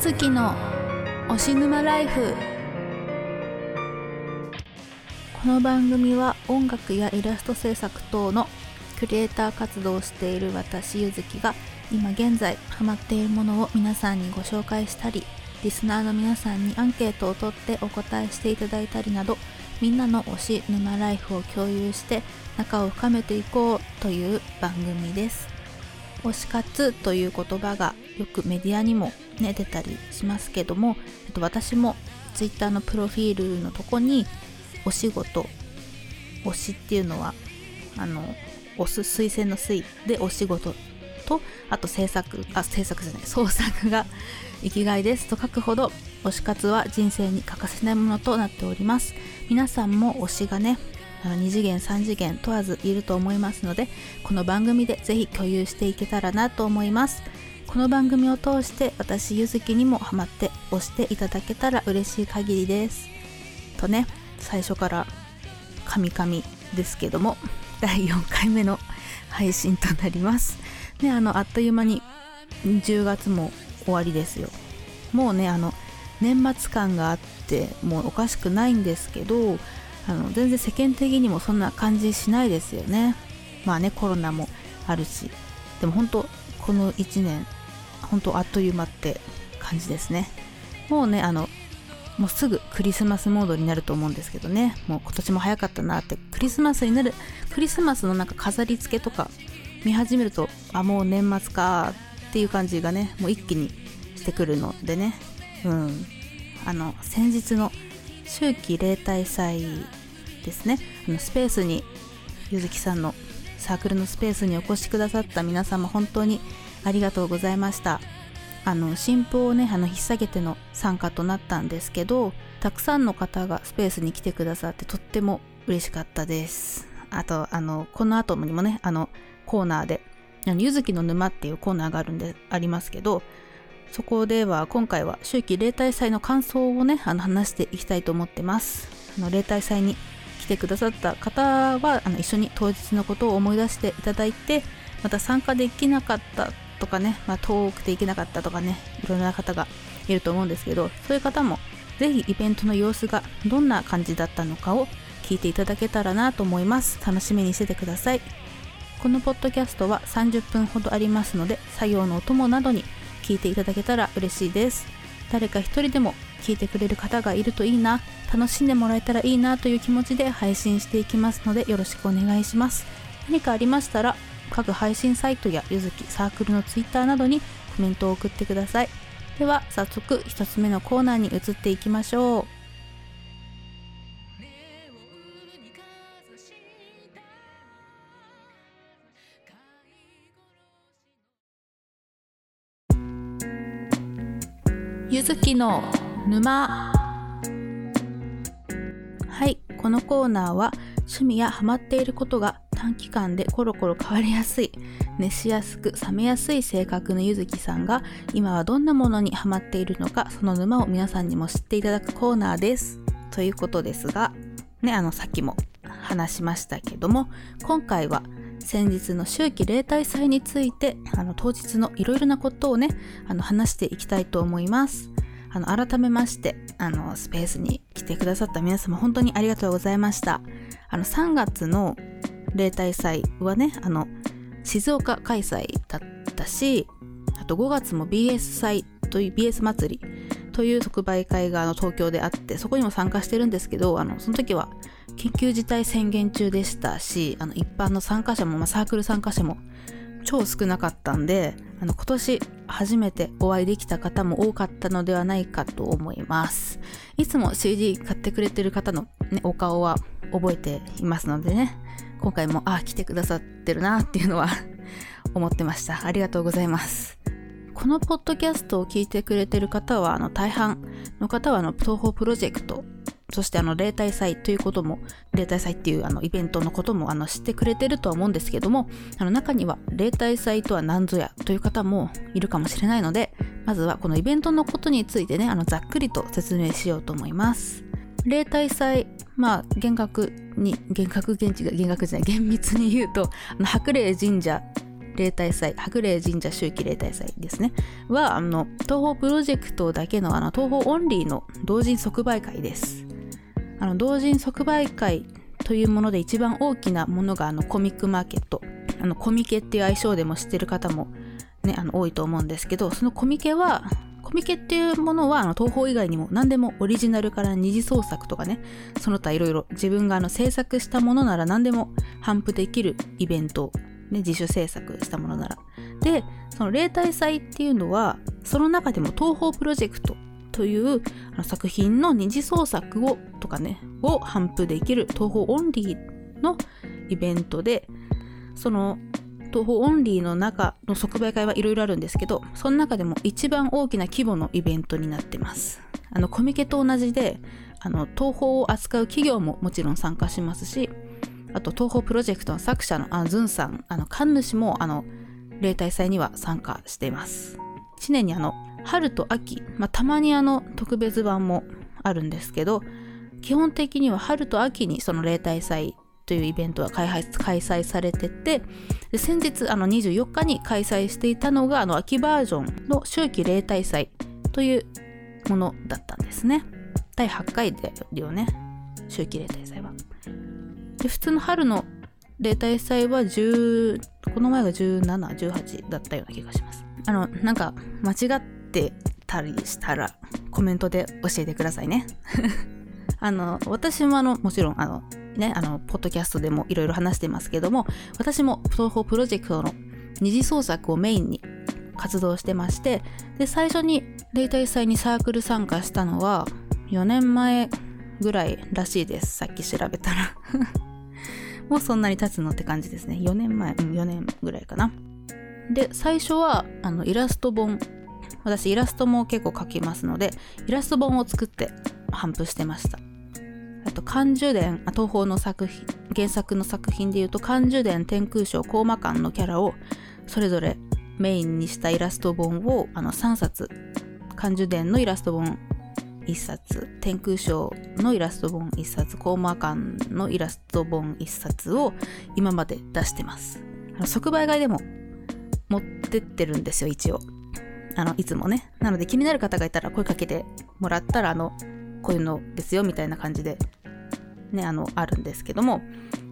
ずきの推し沼ライフ。この番組は音楽やイラスト制作等のクリエイター活動をしている私ゆずきが今現在ハマっているものを皆さんにご紹介したりリスナーの皆さんにアンケートを取ってお答えしていただいたりなどみんなの推し沼ライフを共有して仲を深めていこうという番組です。推し活という言葉がよくメディアにも、ね、出たりしますけどもえっと私も Twitter のプロフィールのとこにお仕事推しっていうのはあの推す推薦の推でお仕事とあと制作あ制作じゃない創作が 生きがいですと書くほど推し活は人生に欠かせないものとなっております。皆さんも推しがねあの2次元3次元問わずいると思いますのでこの番組でぜひ共有していけたらなと思います。この番組を通して私ゆずきにもハマって押していただけたら嬉しい限りです。とね最初からカミカミですけども 第4回目の配信となります。ねあのあっという間に10月も終わりですよ。もうねあの年末感があってもうおかしくないんですけどあの全然世間的にもそんな感じしないですよね。まあねコロナもあるし。でも本当この1年本当あっという間って感じですね。もうねあのもうすぐクリスマスモードになると思うんですけどね。もう今年も早かったなって。クリスマスになるクリスマスのなんか飾り付けとか見始めるとあもう年末かっていう感じがねもう一気にしてくるのでね。うん。あの先日の秋季例大祭ですね。あのスペースにゆずきさんのサークルのスペースにお越しくださった皆様本当にありがとうございました。あの新婦をねあの引っ提げての参加となったんですけどたくさんの方がスペースに来てくださってとっても嬉しかったです。あとあのこの後にもねあのコーナーであのゆずきの沼っていうコーナーがあるんでありますけどそこでは今回は秋季例大祭の感想をねあの話していきたいと思ってます。あの例大祭に来てくださった方はあの一緒に当日のことを思い出していただいてまた参加できなかったとかね、まあ、遠くて行けなかったとかねいろんな方がいると思うんですけどそういう方もぜひイベントの様子がどんな感じだったのかを聞いていただけたらなと思います。楽しみにしててください。このポッドキャストは30分ほどありますので作業のお供などに聞いていただけたら嬉しいです。誰か一人でも聞いてくれる方がいるといいな。楽しんでもらえたらいいなという気持ちで配信していきますのでよろしくお願いします。何かありましたら各配信サイトやゆずきサークルのツイッターなどにコメントを送ってください。では早速1つ目のコーナーに移っていきましょう。ゆずきの沼。はいこのコーナーは趣味やハマっていることが短期間でコロコロ変わりやすい。熱しやすく冷めやすい性格のゆずきさんが今はどんなものにハマっているのかその沼を皆さんにも知っていただくコーナーです。ということですがねあのさっきも話しましたけども今回は先日の秋季例大祭についてあの当日のいろいろなことをねあの話していきたいと思います。あの改めましてあのスペースに来てくださった皆様本当にありがとうございました。あの3月の例大祭はねあの静岡開催だったしあと5月も BS 祭という BS 祭りという特売会があの東京であってそこにも参加してるんですけどあのその時は緊急事態宣言中でしたしあの一般の参加者も、まあ、サークル参加者も超少なかったんであの今年初めてお会いできた方も多かったのではないかと思います。いつも CD 買ってくれてる方の、ね、お顔は覚えていますのでね。今回もああ来てくださってるなっていうのは 思ってました。ありがとうございます。このポッドキャストを聞いてくれてる方はあの大半の方はあの東方プロジェクトそしてあの例大祭ということも例大祭っていうあのイベントのこともあの知ってくれてるとは思うんですけどもあの中には例大祭とは何ぞやという方もいるかもしれないのでまずはこのイベントのことについてねあのざっくりと説明しようと思います。例大祭まあ厳格に厳格現地が厳格じゃない厳密に言うとあの白麗神社例大祭白麗神社秋季例大祭ですね。はあの東宝プロジェクトだけのあの東宝オンリーの同人即売会です。あの同人即売会というもので一番大きなものがあのコミックマーケット。あのコミケっていう愛称でも知ってる方もねあの多いと思うんですけどそのコミケはコミケっていうものはあの東宝以外にも何でもオリジナルから二次創作とかねその他いろいろ自分があの制作したものなら何でも頒布できるイベント、ね、自主制作したものなら。でその例大祭っていうのはその中でも東宝プロジェクトというあの作品の二次創作をとかねを頒布できる東宝オンリーのイベントでその東宝オンリーの中の即売会はいろいろあるんですけどその中でも一番大きな規模のイベントになってます。あのコミケと同じであの東宝を扱う企業ももちろん参加しますしあと東宝プロジェクトの作者のあズンさんあの神主もあの例大祭には参加しています。1年にあの春と秋、まあ、たまにあの特別版もあるんですけど基本的には春と秋にその例大祭というイベントは開催されててで先日あの24日に開催していたのがあの秋バージョンの秋季例大祭というものだったんですね。第8回だよね秋季例大祭は。で普通の春の例大祭は10この前が1718だったような気がします。あのなんか間違ってたりしたらコメントで教えてくださいね あの私もあのもちろんあのね、あの、ポッドキャストでもいろいろ話してますけども、私も東宝プロジェクトの二次創作をメインに活動してまして、で、最初に例大祭にサークル参加したのは4年前ぐらいらしいです。さっき調べたら もうそんなに経つのって感じですね。4年前、うん、4年ぐらいかな。で、最初は、あの、イラスト本。私、イラストも結構描きますので、イラスト本を作って頒布してました。あと漢樹伝東宝の作品原作の作品でいうと漢樹伝天空賞高魔館のキャラをそれぞれメインにしたイラスト本をあの3冊漢樹伝のイラスト本1冊天空賞のイラスト本1冊高魔館のイラスト本1冊を今まで出してます即売会でも持ってってるんですよ一応あのいつもね。なので気になる方がいたら声かけてもらったらあのこういうのですよみたいな感じでねあのあるんですけども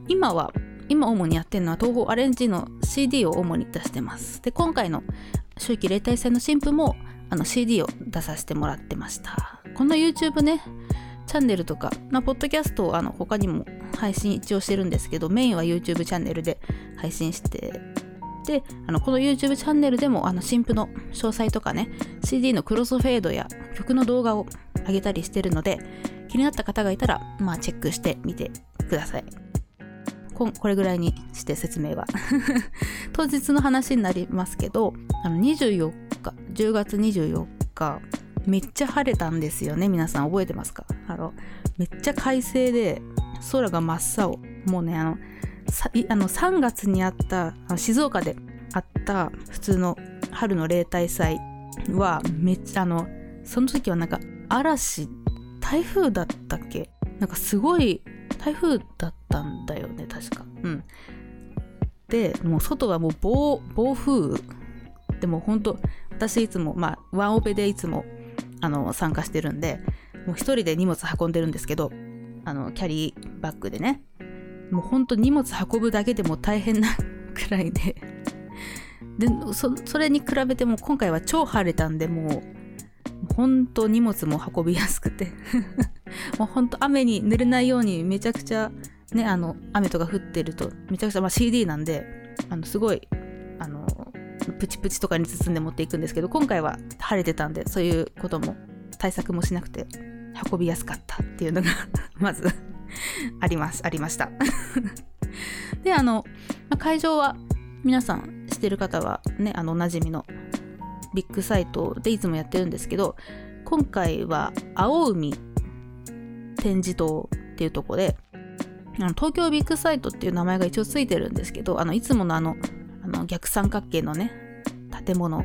今は今主にやってるのは東宝アレンジの CD を主に出してます。で今回の秋季例大祭の新婦もあの CD を出させてもらってました。この YouTube ねチャンネルとか、まあ、ポッドキャストをあの他にも配信一応してるんですけどメインは YouTube チャンネルで配信してであのこの YouTube チャンネルでもあの新婦の詳細とかね CD のクロスフェードや曲の動画を上げたりしてるので気になった方がいたらまあチェックしてみてください。ここれぐらいにして説明は。当日の話になりますけどあの24日10月24日めっちゃ晴れたんですよね。皆さん覚えてますか？あのめっちゃ快晴で空が真っ青。もうねあのあの3月にあったあ静岡であった普通の春の例大祭はめっちゃあのその時はなんか嵐台風だったっけ？なんかすごい台風だったんだよね確か。うん。でもう外はもう暴暴風でも本当私いつもまあワンオペでいつもあの参加してるんでもう一人で荷物運んでるんですけどあのキャリーバッグでね。もうほんと荷物運ぶだけでも大変なくらいで。でそそれに比べても今回は超晴れたんでもう本当荷物も運びやすくて。もう本当雨に濡れないようにめちゃくちゃねあの雨とか降ってるとめちゃくちゃ、まあ、CD なんであのすごいあのプチプチとかに包んで持っていくんですけど今回は晴れてたんでそういうことも対策もしなくて運びやすかったっていうのが まずありますありました。であの、ま、会場は皆さん知ってる方はねあのおなじみのビッグサイトでいつもやってるんですけど今回は青海展示棟っていうとこであの東京ビッグサイトっていう名前が一応ついてるんですけどあのいつものあのあの逆三角形のね建物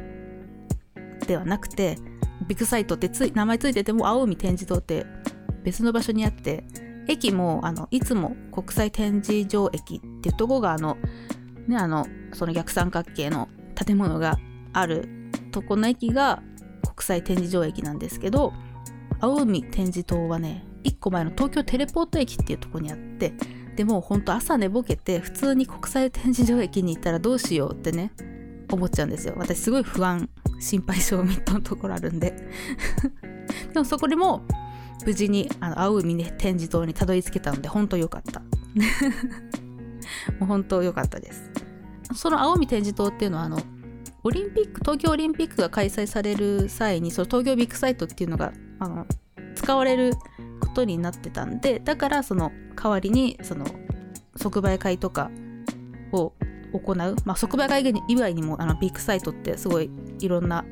ではなくてビッグサイトってつ名前ついてても青海展示棟って別の場所にあって駅もあのいつも国際展示場駅っていうとこがあのねあのその逆三角形の建物があるとこの駅が国際展示場駅なんですけど青海展示棟はね1個前の東京テレポート駅っていうとこにあってでもほんと朝寝ぼけて普通に国際展示場駅に行ったらどうしようってね思っちゃうんですよ。私すごい不安心配性ミットのところあるんで。でもそこでも無事にあの青海、ね、展示棟にたどり着けたので本当良かった。もう本当良かったです。その青海展示棟っていうのはあのオリンピック東京オリンピックが開催される際にその東京ビッグサイトっていうのがあの使われることになってたんでだからその代わりにその即売会とかを行う、まあ、即売会以外にもあのビッグサイトってすごいいろんな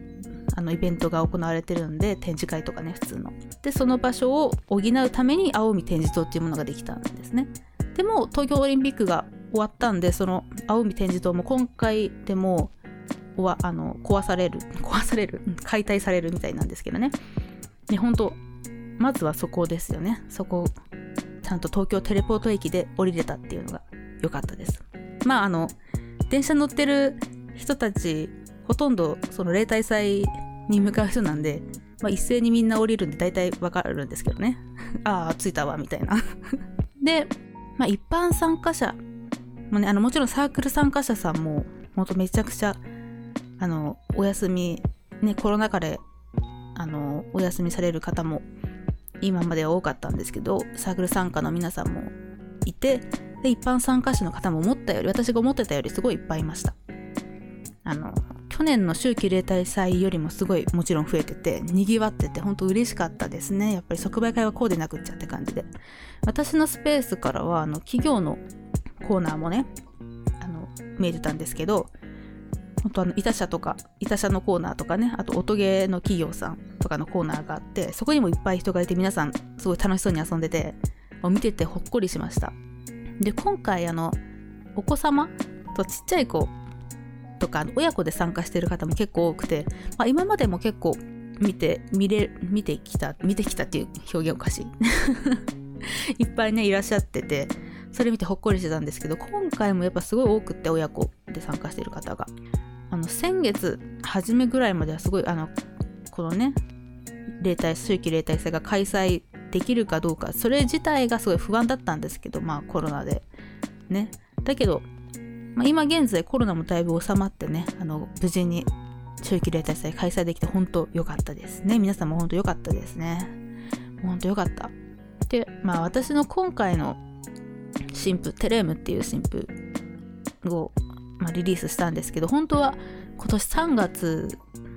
あのイベントが行われてるんで展示会とかね普通の。でその場所を補うために青海展示棟っていうものができたんですね。でも東京オリンピックが終わったんでその青海展示棟も今回でもあの壊される 壊される解体されるみたいなんですけどね。ね本当まずはそこですよね。そこちゃんと東京テレポート駅で降りれたっていうのが良かったです。まああの電車乗ってる人たちほとんどその例大祭に向かう人なんで、まあ、一斉にみんな降りるんで大体わかるんですけどね。ああ着いたわみたいな。で、まあ、一般参加者も,、ね、あのもちろんサークル参加者さんもほんとめちゃくちゃあのお休みねコロナ禍であのお休みされる方も今までは多かったんですけどサークル参加の皆さんもいてで一般参加者の方も思ったより私が思ってたよりすごいいっぱいいましたあの去年の秋季例大祭よりもすごいもちろん増えててにぎわってて本当嬉しかったですねやっぱり即売会はこうでなくっちゃって感じで私のスペースからはあの企業のコーナーもねあの見えてたんですけど本当あの、板車とか、板車のコーナーとかね、あと音ゲーの企業さんとかのコーナーがあって、そこにもいっぱい人がいて、皆さんすごい楽しそうに遊んでて、見ててほっこりしました。で、今回あの、お子様とちっちゃい子とか、親子で参加してる方も結構多くて、まあ、今までも結構見て、見れ、見てきた、見てきたっていう表現おかしい。いっぱいね、いらっしゃってて、それ見てほっこりしてたんですけど、今回もやっぱすごい多くって親子で参加してる方が。あの先月初めぐらいまではすごいあのこのね例大秋季例大祭が開催できるかどうかそれ自体がすごい不安だったんですけどまあコロナでねだけど、まあ、今現在コロナもだいぶ収まってねあの無事に秋季例大祭開催できて本当良かったですね。皆さんも本当良かったですね。本当良かった。でまあ私の今回の新譜テレームっていう新譜をまあ、リリースしたんですけど本当は今年3月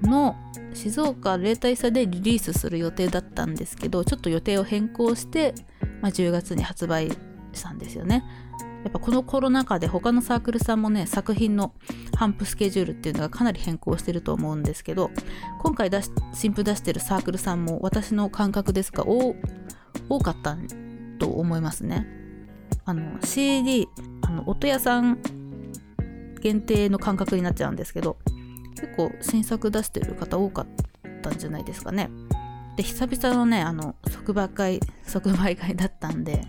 の静岡例大祭でリリースする予定だったんですけどちょっと予定を変更して、まあ、10月に発売したんですよね。やっぱこのコロナ禍で他のサークルさんもね作品の頒布スケジュールっていうのがかなり変更してると思うんですけど今回出し新譜出してるサークルさんも私の感覚ですが多かったと思いますね。あの CD あの音屋さん限定の感覚になっちゃうんですけど結構新作出してる方多かったんじゃないですかね。で久々のねあの即売会即売会だったんで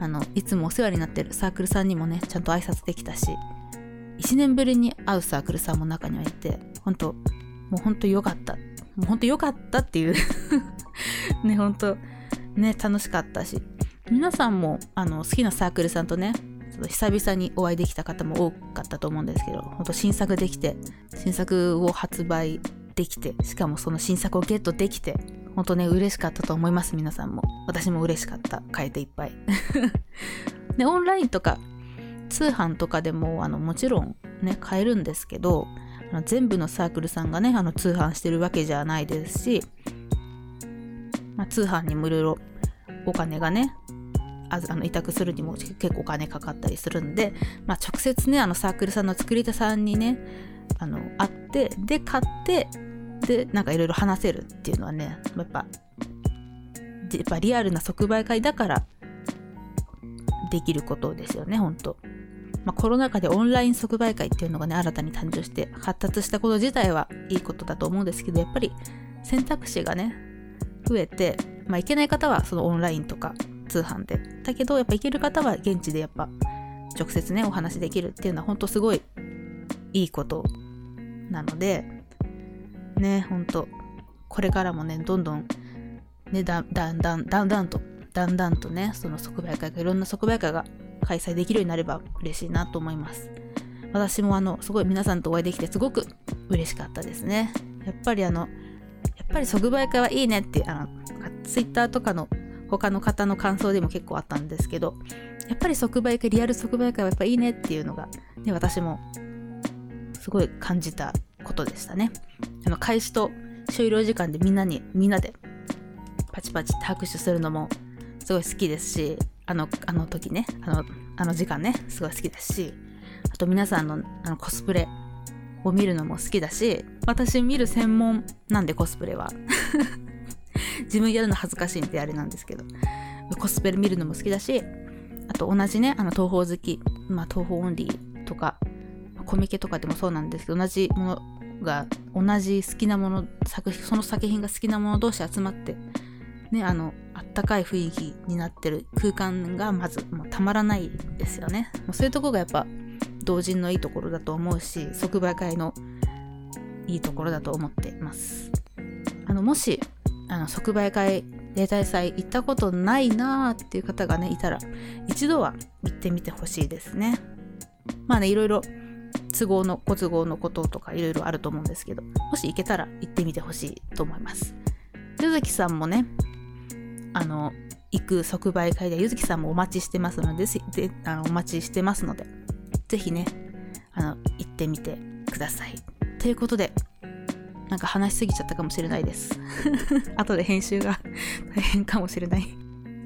あのいつもお世話になってるサークルさんにもねちゃんと挨拶できたし1年ぶりに会うサークルさんも中にはいて本当もう本当良かったもう本当良かったっていう ね本当ね楽しかったし皆さんもあの好きなサークルさんとね久々にお会いできた方も多かったと思うんですけど、本当新作できて、新作を発売できて、しかもその新作をゲットできて、本当ね、嬉しかったと思います、皆さんも。私も嬉しかった。変えていっぱい。で、オンラインとか、通販とかでも、あの、もちろんね、買えるんですけど、あの全部のサークルさんがね、あの、通販してるわけじゃないですし、まあ、通販にもいろいろお金がね、ああの委託するにも結構お金かかったりするんで、まあ、直接ねあのサークルさんの作り手さんにねあの会ってで買ってでなんかいろいろ話せるっていうのはねやっぱやっぱリアルな即売会だからできることですよね本当まあ、コロナ禍でオンライン即売会っていうのがね新たに誕生して発達したこと自体はいいことだと思うんですけどやっぱり選択肢がね増えて、まあ、いけない方はそのオンラインとか通販で。だけど、やっぱ行ける方は現地でやっぱ直接ね、お話できるっていうのは本当すごいいいことなので、ね、ほんと、これからもね、どんどん、ね、だだんだん、だんだんと、だんだんとね、その即売会が、いろんな即売会が開催できるようになれば嬉しいなと思います。私もあの、すごい皆さんとお会いできてすごく嬉しかったですね。やっぱりあの、やっぱり即売会はいいねって、あの、ツイッターとかの他の方の感想でも結構あったんですけど、やっぱり即売会、リアル即売会はやっぱいいねっていうのが、ね、私もすごい感じたことでしたね。あの、開始と終了時間でみんなに、みんなでパチパチって拍手するのもすごい好きですし、あの、あの時ね、あの、あの時間ね、すごい好きですし、あと皆さんのあのコスプレを見るのも好きだし、私見る専門なんでコスプレは。自分やるの恥ずかしいんであれなんですけど、コスプレ見るのも好きだし、あと同じね、あの東宝好き、まあ東宝オンリーとか、コミケとかでもそうなんですけど、同じものが、同じ好きなもの、作品、その作品が好きなもの同士集まって、ね、あの、あったかい雰囲気になってる空間がまずもうたまらないですよね。もうそういうとこがやっぱ同人のいいところだと思うし、即売会のいいところだと思っています。あの、もし、あの、即売会、例大祭行ったことないなーっていう方がね、いたら、一度は行ってみてほしいですね。まあね、いろいろ都合の、ご都合のこととかいろいろあると思うんですけど、もし行けたら行ってみてほしいと思います。ゆずきさんもね、あの、行く即売会で、ゆずきさんもお待ちしてますので、であのお待ちしてますので、ぜひね、あの、行ってみてください。ということで、なんか話しすぎちゃったかもしれないです。後で編集が 大変かもしれない。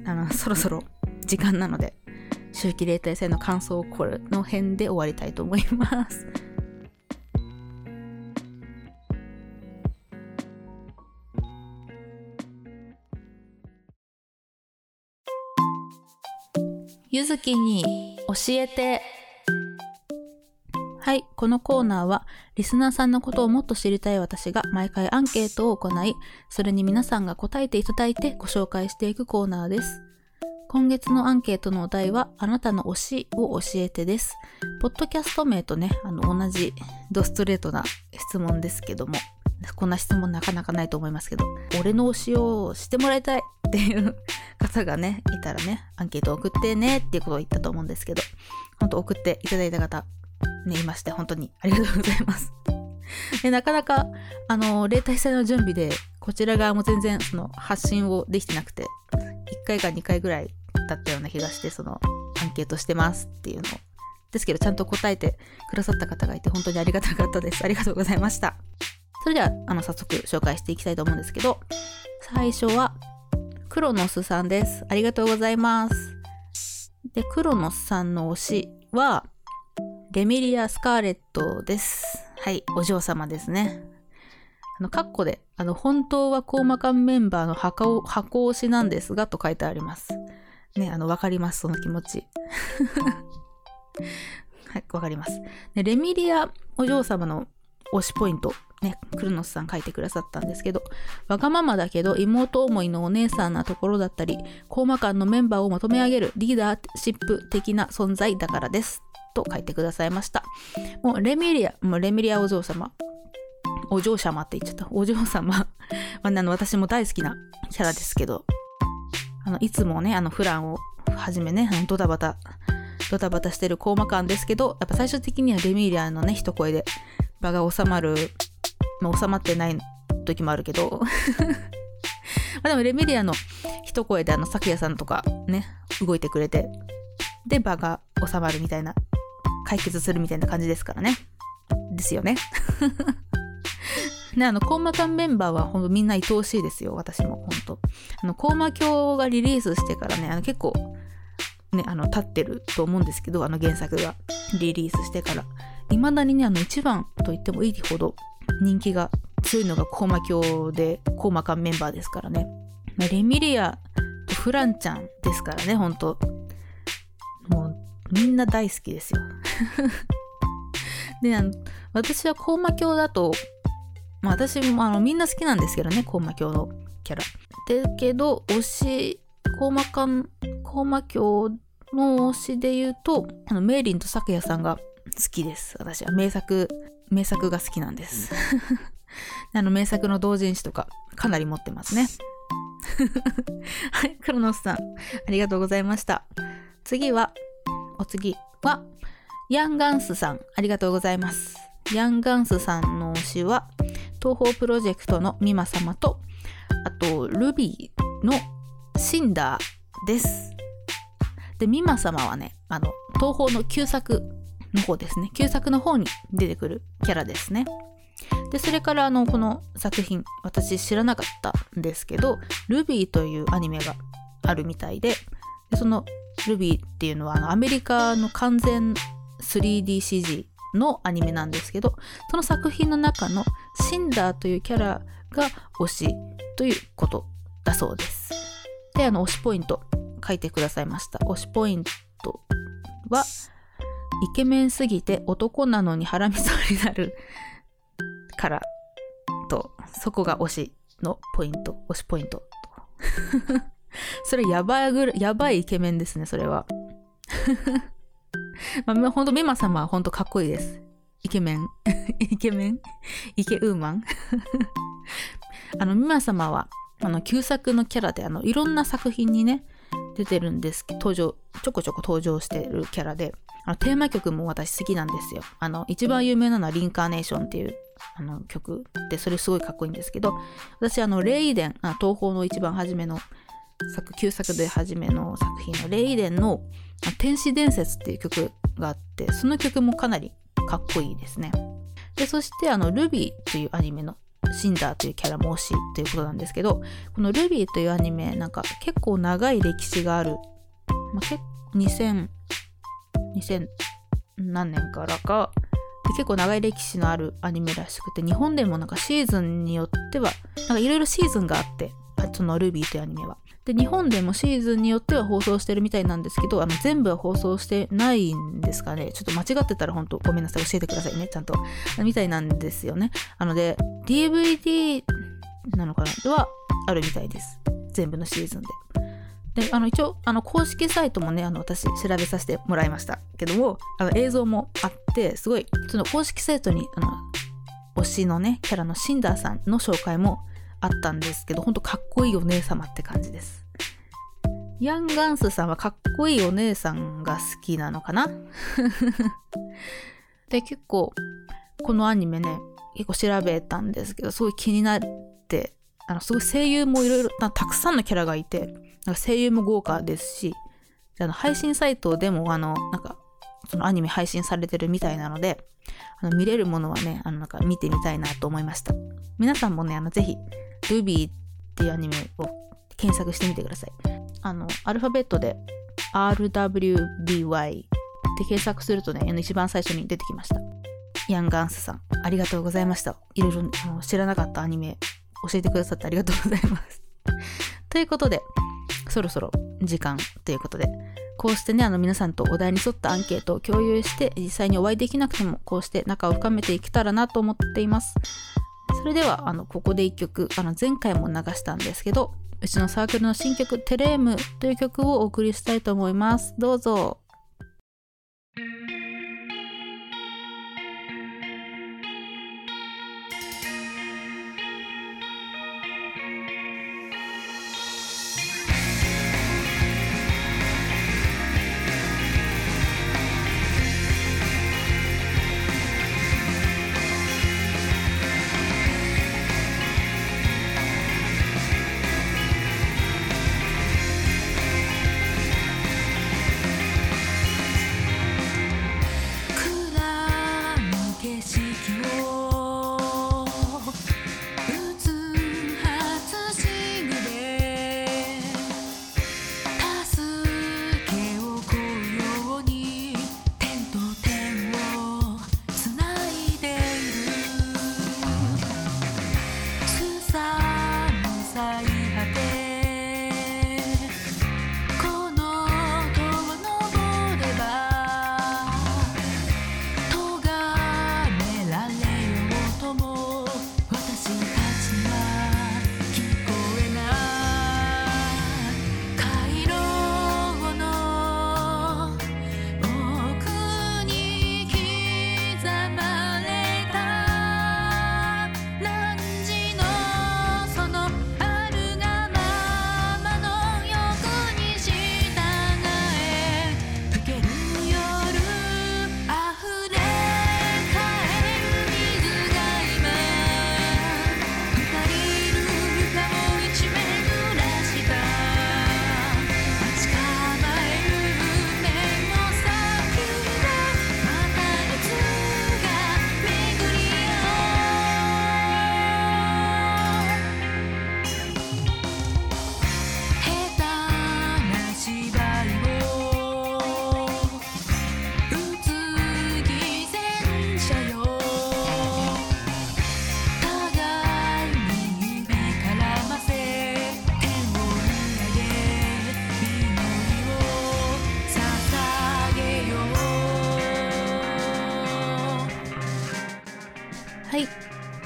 あの、そろそろ時間なので、周期例体制の感想をこれの辺で終わりたいと思います。ゆずきに教えてはい、このコーナーはリスナーさんのことをもっと知りたい私が毎回アンケートを行い、それに皆さんが答えていただいてご紹介していくコーナーです。今月のアンケートのお題は、あなたの推しを教えてです。ポッドキャスト名とね、あの、同じドストレートな質問ですけども、こんな質問なかなかないと思いますけど、俺の推しをしてもらいたいっていう方がね、いたらね、アンケート送ってねっていうことを言ったと思うんですけど、ほんと送っていただいた方、ね、いまして、本当にありがとうございます。でなかなか、あの、例大祭の準備で、こちら側も全然、その、発信をできてなくて、1回か2回ぐらいだったような気がして、その、アンケートしてますっていうのを。ですけど、ちゃんと答えてくださった方がいて、本当にありがたかったです。ありがとうございました。それでは、あの、早速紹介していきたいと思うんですけど、最初は、クロノスさんです。ありがとうございます。で、クロノスさんの推しは、レミリア・スカーレットです。はい、お嬢様ですね。あの、カッコで、あの、本当はコーマカンメンバーの箱箱推しなんですが、と書いてあります。ね、あの、わかります、その気持ち。はい、わかります。で、レミリアお嬢様の推しポイント、ね、クルノスさん書いてくださったんですけど、わがままだけど妹思いのお姉さんなところだったり、コーマ館のメンバーをまとめ上げるリーダーシップ的な存在だからです。と書いてくださいました。もうレミリア、もうレミリアお嬢様。お嬢様って言っちゃった。お嬢様 まあ、あの私も大好きなキャラですけど、あの、いつもね、あの、フランをはじめね、ドタバタ、ドタバタしてるコーマ感ですけど、やっぱ最終的にはレミーリアのね、一声で場が収まる、まあ、収まってない時もあるけど までもレミリアの一声であの、咲夜さんとかね、動いてくれて、で、場が収まるみたいな解決するみたいな感じですからね。ですよね。ね、あの、コーマ館メンバーはほんとみんな愛おしいですよ、私も、ほんと。あの、コーマ教がリリースしてからね、あの、結構、ね、あの、立ってると思うんですけど、あの原作がリリースしてから。未だにね、あの、一番と言ってもいいほど人気が強いのがコーマ教で、コーマ館メンバーですからね。まあ、レミリアとフランちゃんですからね、ほんと。もう、みんな大好きですよ。で、あの、私はコーマ教だと、まあ私もあのみんな好きなんですけどね、コーマ教のキャラ。だけど、推し、コーマン、コーマ教の推しで言うと、あの、メイリンとサクヤさんが好きです。私は名作、名作が好きなんです。あの名作の同人誌とかかなり持ってますね。はい、クロノスさん、ありがとうございました。次は、お次は、ヤンガンスさん、ありがとうございます。ヤンガンスさんの推しは、東方プロジェクトのミマ様と、あと、ルビーのシンダーです。で、ミマ様はね、あの、東方の旧作の方ですね。旧作の方に出てくるキャラですね。で、それからあの、この作品、私知らなかったんですけど、ルビーというアニメがあるみたいで、でそのルビーっていうのはあのアメリカの完全 3DCG のアニメなんですけど、その作品の中のシンダーというキャラが推しということだそうです。で、あの、推しポイント書いてくださいました。推しポイントは、イケメンすぎて男なのにハラミそうになるからと、そこが推しのポイント、推しポイント。それやばいぐらい、やばいイケメンですね、それは。まあ、ほんと、メマ様はほんとかっこいいです。イケメン。イケメン？イケウーマン？あの、ミマ様は、あの、旧作のキャラで、あの、いろんな作品にね、出てるんです、登場、ちょこちょこ登場してるキャラで、あの、テーマ曲も私好きなんですよ。あの、一番有名なのはリンカーネーションっていう、あの、曲で、それすごいかっこいいんですけど、私、あの、レイデン、あ東宝の一番初めの作、旧作で初めの作品のレイデンの、天使伝説っていう曲があって、その曲もかなりかっこいいですね。で、そして、あの、ルビーというアニメのシンダーというキャラも推しということなんですけど、このルビーというアニメ、なんか結構長い歴史がある、まあ、2000、2000何年からか、結構長い歴史のあるアニメらしくて、日本でもなんかシーズンによっては、なんかいろいろシーズンがあって、そのルビーというアニメは。で、日本でもシーズンによっては放送してるみたいなんですけど、あの全部は放送してないんですかね。ちょっと間違ってたら本当ごめんなさい。教えてくださいね。ちゃんと。みたいなんですよね。なので、DVD なのかな？ではあるみたいです。全部のシーズンで。で、あの、一応、あの、公式サイトもね、あの、私、調べさせてもらいましたけども、あの、映像もあって、すごい、その公式サイトに、あの、推しのね、キャラのシンダーさんの紹介もあったんですけど、ほんとかっこいいお姉様って感じです。ヤン・ガンスさんはかっこいいお姉さんが好きなのかな？で、結構、このアニメね、結構調べたんですけど、すごい気になって、あの、すごい声優もいろいろ、たくさんのキャラがいて、なんか声優も豪華ですし、であの配信サイトでも、あの、なんか、そのアニメ配信されてるみたいなので、あの見れるものはね、あの、なんか見てみたいなと思いました。皆さんもね、あの、ぜひ、ルビーっていうアニメを検索してみてください。あの、アルファベットで RWBY って検索するとね、一番最初に出てきました。ヤンガンスさん、ありがとうございました。いろいろ知らなかったアニメ教えてくださってありがとうございます。ということで、そろそろ時間ということで、こうしてね、あの皆さんとお題に沿ったアンケートを共有して、実際にお会いできなくても、こうして仲を深めていけたらなと思っています。それでは、あの、ここで一曲、あの、前回も流したんですけど、うちのサークルの新曲、テレームという曲をお送りしたいと思います。どうぞ。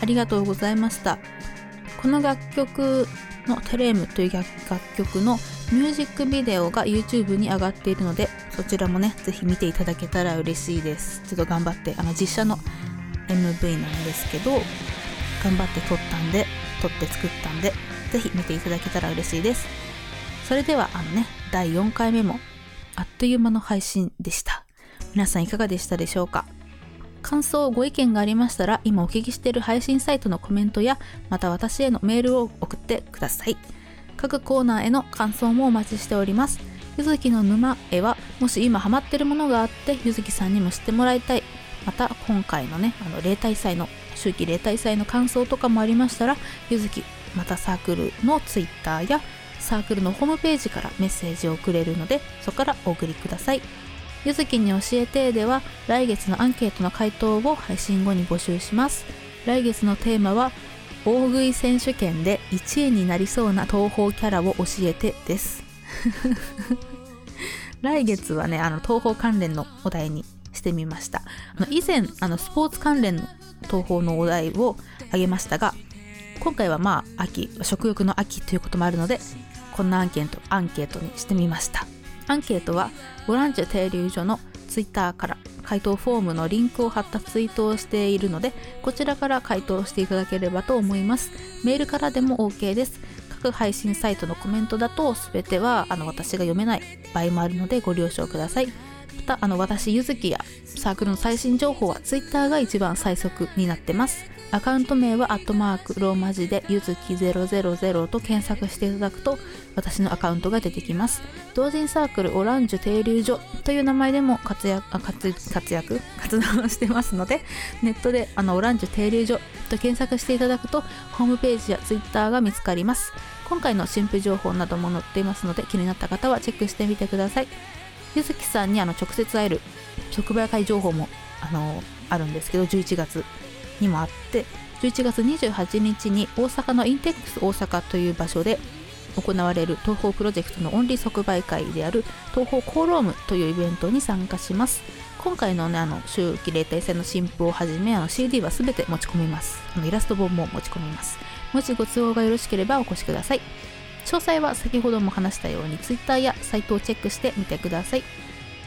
りがとうございました。この楽曲のテレームという楽曲のミュージックビデオが YouTube に上がっているのでそちらもねぜひ見ていただけたら嬉しいです。ちょっと頑張ってあの実写の MV なんですけど頑張って撮ったんで撮って作ったんでぜひ見ていただけたら嬉しいです。それではあのね第4回目もあっという間の配信でした。皆さんいかがでしたでしょうか？感想、ご意見がありましたら、今お聞きしている配信サイトのコメントや、また私へのメールを送ってください。各コーナーへの感想もお待ちしております。ゆずきの沼へは、もし今ハマってるものがあって、ゆずきさんにも知ってもらいたい。また、今回のね、あの、例大祭の、秋季例大祭の感想とかもありましたら、ゆずき、またサークルのツイッターや、サークルのホームページからメッセージを送れるので、そこからお送りください。ゆずきに教えてでは来月のアンケートの回答を配信後に募集します。来月のテーマは大食い選手権で1位になりそうな東宝キャラを教えてです。来月はねあの東宝関連のお題にしてみました。あの以前あのスポーツ関連の東宝のお題をあげましたが今回はまあ秋食欲の秋ということもあるのでこんなアンケートアンケートにしてみました。アンケートはボランチュ停留所のツイッターから回答フォームのリンクを貼ったツイートをしているのでこちらから回答していただければと思います。メールからでも OK です。各配信サイトのコメントだと全てはあの私が読めない場合もあるのでご了承ください。またあの私ゆずきやサークルの最新情報はツイッターが一番最速になってます。アカウント名はアットマークローマ字でゆずき000と検索していただくと私のアカウントが出てきます。同人サークルオランジュ停留所という名前でも活躍活活躍？活動してますのでネットであのオランジュ停留所と検索していただくとホームページやツイッターが見つかります。今回の新婦情報なども載っていますので気になった方はチェックしてみてください。ゆずきさんにあの直接会える直売会情報もあのあるんですけど11月にもあって11月28日に大阪のインテックス大阪という場所で行われる東宝プロジェクトのオンリー即売会である東宝コーロームというイベントに参加します。今回のねあの秋季例大戦の新譜をはじめあの CD は全て持ち込みます。あのイラスト本も持ち込みます。もしご都合がよろしければお越しください。詳細は先ほども話したように Twitter やサイトをチェックしてみてください。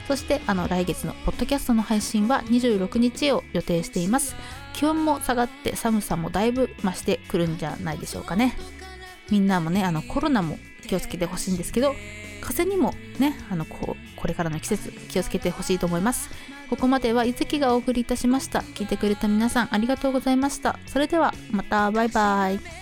そしてあの来月のポッドキャストの配信は26日を予定しています。気温も下がって寒さもだいぶ増してくるんじゃないでしょうかね。みんなもねあのコロナも気をつけてほしいんですけど風邪にもねあのこうこれからの季節気をつけてほしいと思います。ここまでは伊月がお送りいたしました。聞いてくれた皆さんありがとうございました。それではまたバイバイ。